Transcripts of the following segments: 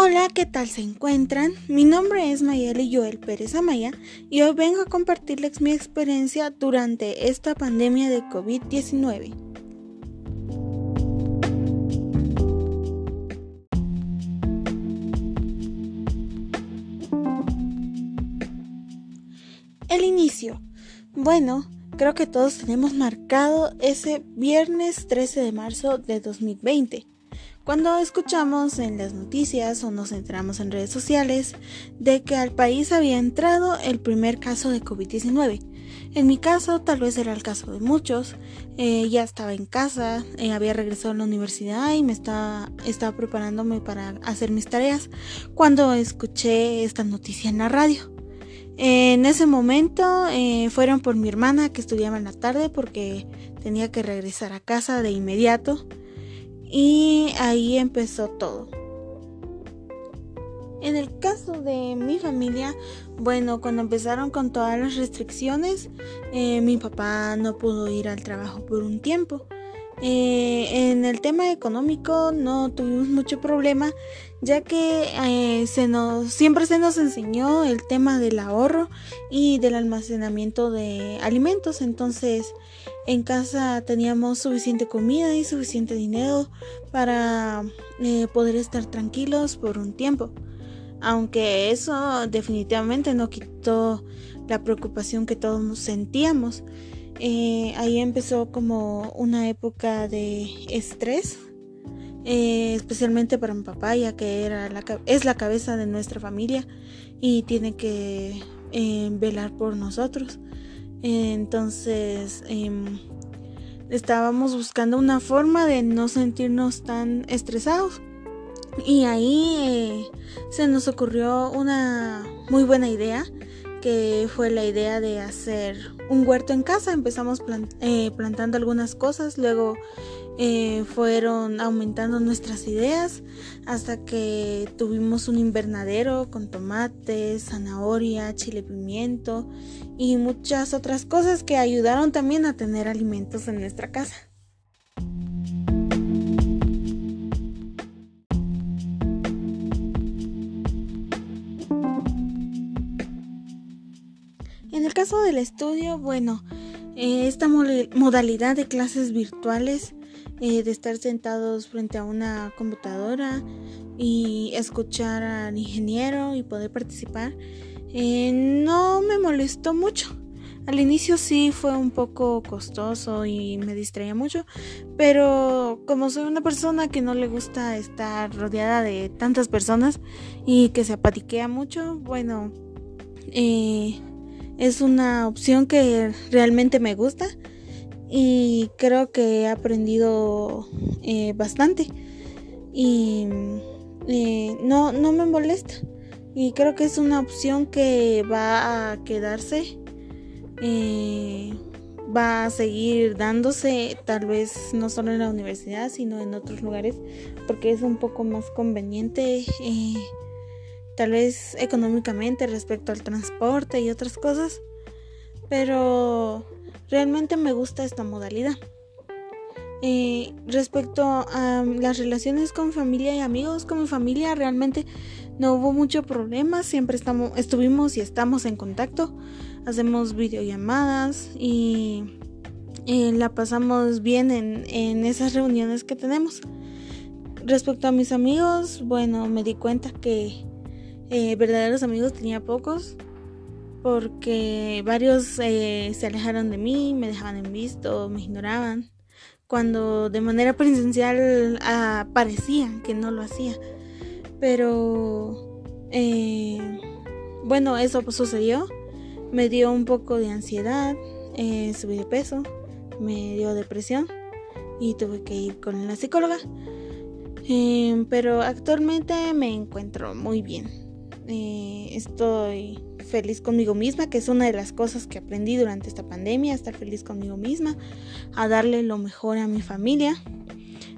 Hola, ¿qué tal se encuentran? Mi nombre es Mayeli Joel Pérez Amaya y hoy vengo a compartirles mi experiencia durante esta pandemia de COVID-19. El inicio. Bueno, creo que todos tenemos marcado ese viernes 13 de marzo de 2020 cuando escuchamos en las noticias o nos enteramos en redes sociales de que al país había entrado el primer caso de COVID-19. En mi caso, tal vez era el caso de muchos, eh, ya estaba en casa, eh, había regresado a la universidad y me estaba, estaba preparándome para hacer mis tareas cuando escuché esta noticia en la radio. En ese momento eh, fueron por mi hermana que estudiaba en la tarde porque tenía que regresar a casa de inmediato. Y ahí empezó todo. En el caso de mi familia, bueno, cuando empezaron con todas las restricciones, eh, mi papá no pudo ir al trabajo por un tiempo. Eh, en el tema económico no tuvimos mucho problema, ya que eh, se nos, siempre se nos enseñó el tema del ahorro y del almacenamiento de alimentos. Entonces, en casa teníamos suficiente comida y suficiente dinero para eh, poder estar tranquilos por un tiempo. Aunque eso definitivamente no quitó la preocupación que todos sentíamos. Eh, ahí empezó como una época de estrés, eh, especialmente para mi papá, ya que era es la cabeza de nuestra familia y tiene que velar por nosotros. Entonces em, estábamos buscando una forma de no sentirnos tan estresados. Y ahí se nos ocurrió una muy buena idea que fue la idea de hacer un huerto en casa. Empezamos eh, plantando algunas cosas, luego eh, fueron aumentando nuestras ideas hasta que tuvimos un invernadero con tomates, zanahoria, chile pimiento y muchas otras cosas que ayudaron también a tener alimentos en nuestra casa. Caso del estudio, bueno, eh, esta modalidad de clases virtuales, eh, de estar sentados frente a una computadora y escuchar al ingeniero y poder participar, eh, no me molestó mucho. Al inicio sí fue un poco costoso y me distraía mucho, pero como soy una persona que no le gusta estar rodeada de tantas personas y que se apatiquea mucho, bueno, eh, es una opción que realmente me gusta y creo que he aprendido eh, bastante. Y eh, no, no me molesta. Y creo que es una opción que va a quedarse eh, va a seguir dándose tal vez no solo en la universidad sino en otros lugares porque es un poco más conveniente tal vez económicamente respecto al transporte y otras cosas, pero realmente me gusta esta modalidad. Respecto a las relaciones con familia y amigos, con mi familia realmente no hubo mucho problema, siempre estamos, estuvimos y estamos en contacto, hacemos videollamadas y eh, la pasamos bien en, en esas reuniones que tenemos. Respecto a mis amigos, bueno, me di cuenta que eh, verdaderos amigos tenía pocos porque varios eh, se alejaron de mí, me dejaban en visto, me ignoraban, cuando de manera presencial ah, parecía que no lo hacía. Pero eh, bueno, eso pues sucedió, me dio un poco de ansiedad, subí de peso, me dio depresión y tuve que ir con la psicóloga. pero actualmente me encuentro muy bien. Eh, estoy feliz conmigo misma, que es una de las cosas que aprendí durante esta pandemia, estar feliz conmigo misma, a darle lo mejor a mi familia,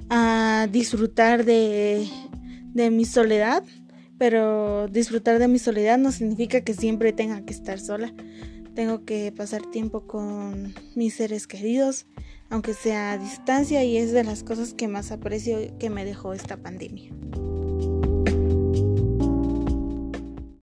a disfrutar de, de mi soledad, pero disfrutar de mi soledad no significa que siempre tenga que estar sola. Tengo que pasar tiempo con mis seres queridos, aunque sea a distancia, y es de las cosas que más aprecio que me dejó esta pandemia.